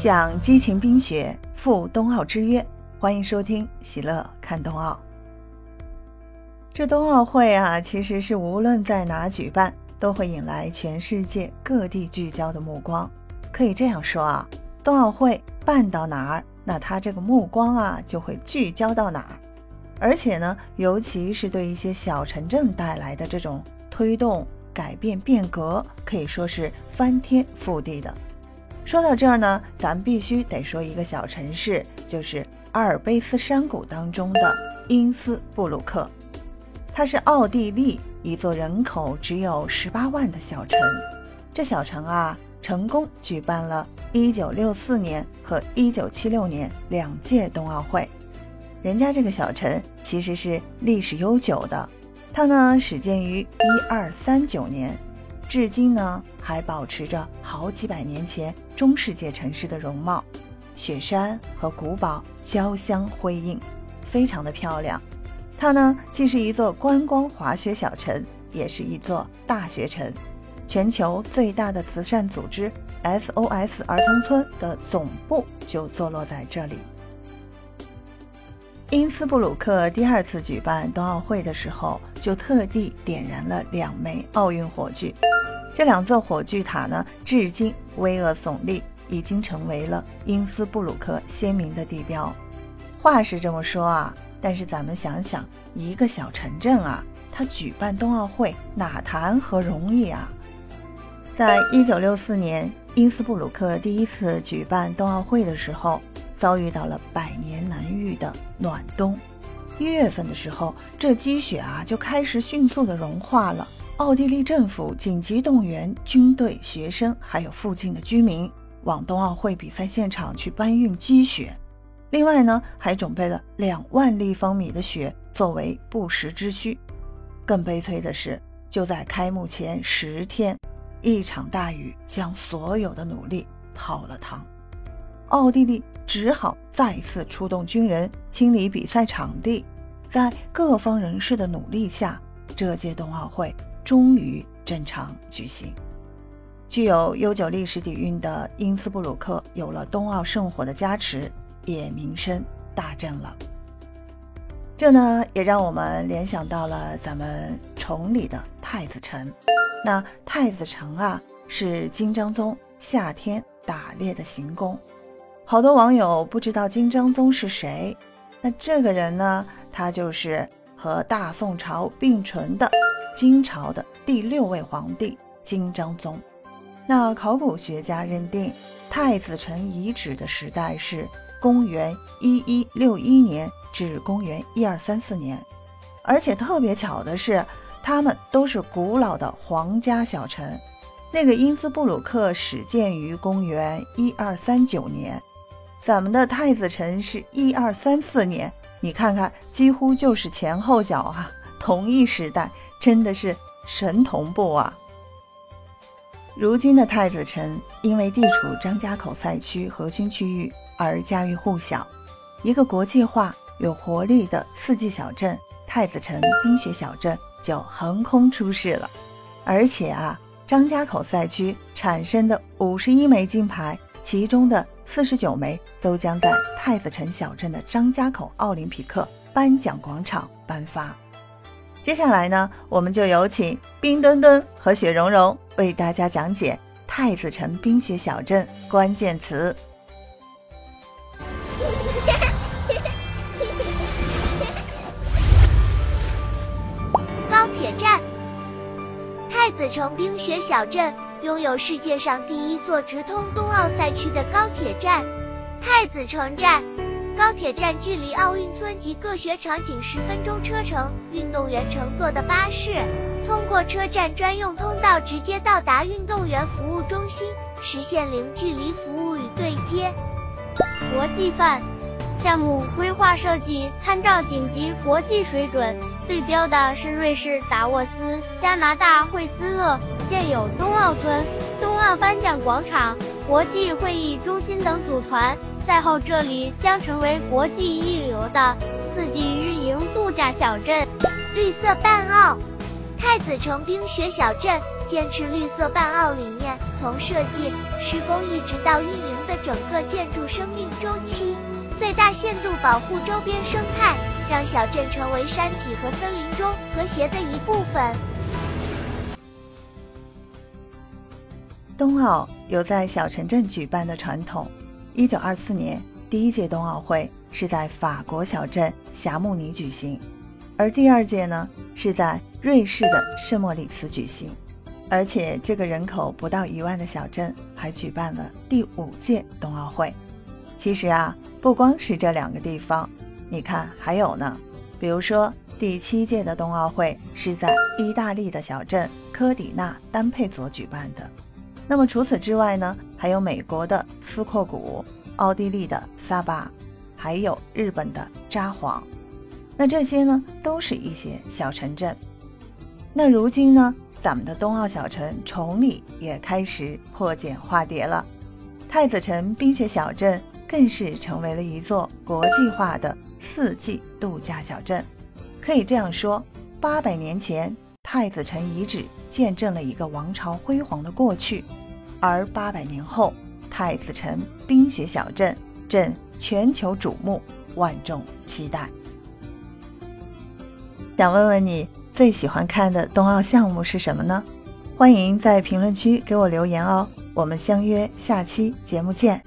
向激情冰雪赴冬奥之约，欢迎收听喜乐看冬奥。这冬奥会啊，其实是无论在哪举办，都会引来全世界各地聚焦的目光。可以这样说啊，冬奥会办到哪儿，那它这个目光啊就会聚焦到哪儿。而且呢，尤其是对一些小城镇带来的这种推动、改变、变革，可以说是翻天覆地的。说到这儿呢，咱必须得说一个小城市，就是阿尔卑斯山谷当中的因斯布鲁克。它是奥地利一座人口只有十八万的小城。这小城啊，成功举办了一九六四年和一九七六年两届冬奥会。人家这个小城其实是历史悠久的，它呢始建于一二三九年，至今呢还保持着好几百年前中世纪城市的容貌，雪山和古堡交相辉映，非常的漂亮。它呢既是一座观光滑雪小城，也是一座大学城。全球最大的慈善组织 SOS 儿童村的总部就坐落在这里。因斯布鲁克第二次举办冬奥会的时候，就特地点燃了两枚奥运火炬。这两座火炬塔呢，至今巍峨耸立，已经成为了因斯布鲁克鲜明的地标。话是这么说啊，但是咱们想想，一个小城镇啊，它举办冬奥会哪谈何容易啊？在一九六四年，因斯布鲁克第一次举办冬奥会的时候。遭遇到了百年难遇的暖冬，一月份的时候，这积雪啊就开始迅速的融化了。奥地利政府紧急动员军队、学生，还有附近的居民，往冬奥会比赛现场去搬运积雪。另外呢，还准备了两万立方米的雪作为不时之需。更悲催的是，就在开幕前十天，一场大雨将所有的努力泡了汤。奥地利。只好再次出动军人清理比赛场地，在各方人士的努力下，这届冬奥会终于正常举行。具有悠久历史底蕴的因斯布鲁克有了冬奥圣火的加持，也名声大振了。这呢，也让我们联想到了咱们崇礼的太子城。那太子城啊，是金章宗夏天打猎的行宫。好多网友不知道金章宗是谁，那这个人呢，他就是和大宋朝并存的金朝的第六位皇帝金章宗。那考古学家认定，太子城遗址的时代是公元一一六一年至公元一二三四年，而且特别巧的是，他们都是古老的皇家小城。那个因斯布鲁克始建于公元一二三九年。咱们的太子城是一二三四年，你看看，几乎就是前后脚啊，同一时代，真的是神同步啊！如今的太子城因为地处张家口赛区核心区域而家喻户晓，一个国际化、有活力的四季小镇——太子城冰雪小镇就横空出世了。而且啊，张家口赛区产生的五十一枚金牌，其中的。四十九枚都将在太子城小镇的张家口奥林匹克颁奖广场颁发。接下来呢，我们就有请冰墩墩和雪融融为大家讲解太子城冰雪小镇关键词。高铁站，太子城冰雪小镇。拥有世界上第一座直通冬奥赛区的高铁站——太子城站。高铁站距离奥运村及各雪场仅十分钟车程，运动员乘坐的巴士通过车站专用通道直接到达运动员服务中心，实现零距离服务与对接。国际范。项目规划设计参照顶级国际水准，对标的是瑞士达沃斯、加拿大惠斯勒，建有冬奥村、冬奥颁奖广场、国际会议中心等组团。赛后，这里将成为国际一流的四季运营度假小镇。绿色办奥，太子城冰雪小镇坚持绿色办奥理念，从设计、施工一直到运营的。整个建筑生命周期，最大限度保护周边生态，让小镇成为山体和森林中和谐的一部分。冬奥有在小城镇举办的传统。一九二四年，第一届冬奥会是在法国小镇霞慕尼举行，而第二届呢是在瑞士的圣莫里斯举行。而且这个人口不到一万的小镇还举办了第五届冬奥会。其实啊，不光是这两个地方，你看还有呢，比如说第七届的冬奥会是在意大利的小镇科迪纳丹佩佐举办的。那么除此之外呢，还有美国的斯阔谷、奥地利的萨巴，还有日本的札幌。那这些呢，都是一些小城镇。那如今呢，咱们的冬奥小城崇礼也开始破茧化蝶了，太子城冰雪小镇更是成为了一座国际化的四季度假小镇。可以这样说，八百年前，太子城遗址见证了一个王朝辉煌的过去。而八百年后，太子城冰雪小镇正全球瞩目，万众期待。想问问你最喜欢看的冬奥项目是什么呢？欢迎在评论区给我留言哦。我们相约下期节目见。